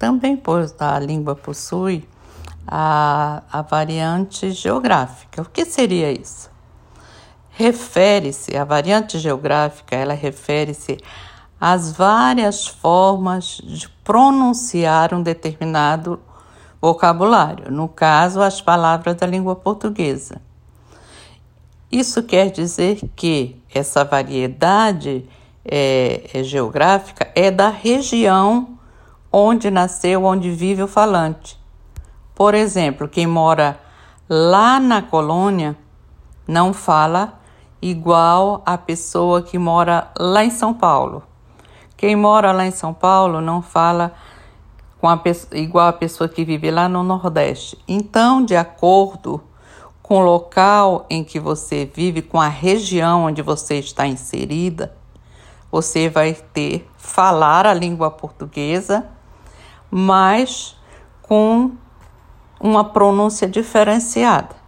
Também pois a língua possui a, a variante geográfica. O que seria isso? Refere-se, a variante geográfica, ela refere-se às várias formas de pronunciar um determinado vocabulário, no caso, as palavras da língua portuguesa. Isso quer dizer que essa variedade é, é geográfica é da região onde nasceu, onde vive o falante. Por exemplo, quem mora lá na colônia não fala igual a pessoa que mora lá em São Paulo. Quem mora lá em São Paulo não fala com a igual a pessoa que vive lá no Nordeste. Então, de acordo com o local em que você vive, com a região onde você está inserida, você vai ter falar a língua portuguesa, mas com uma pronúncia diferenciada.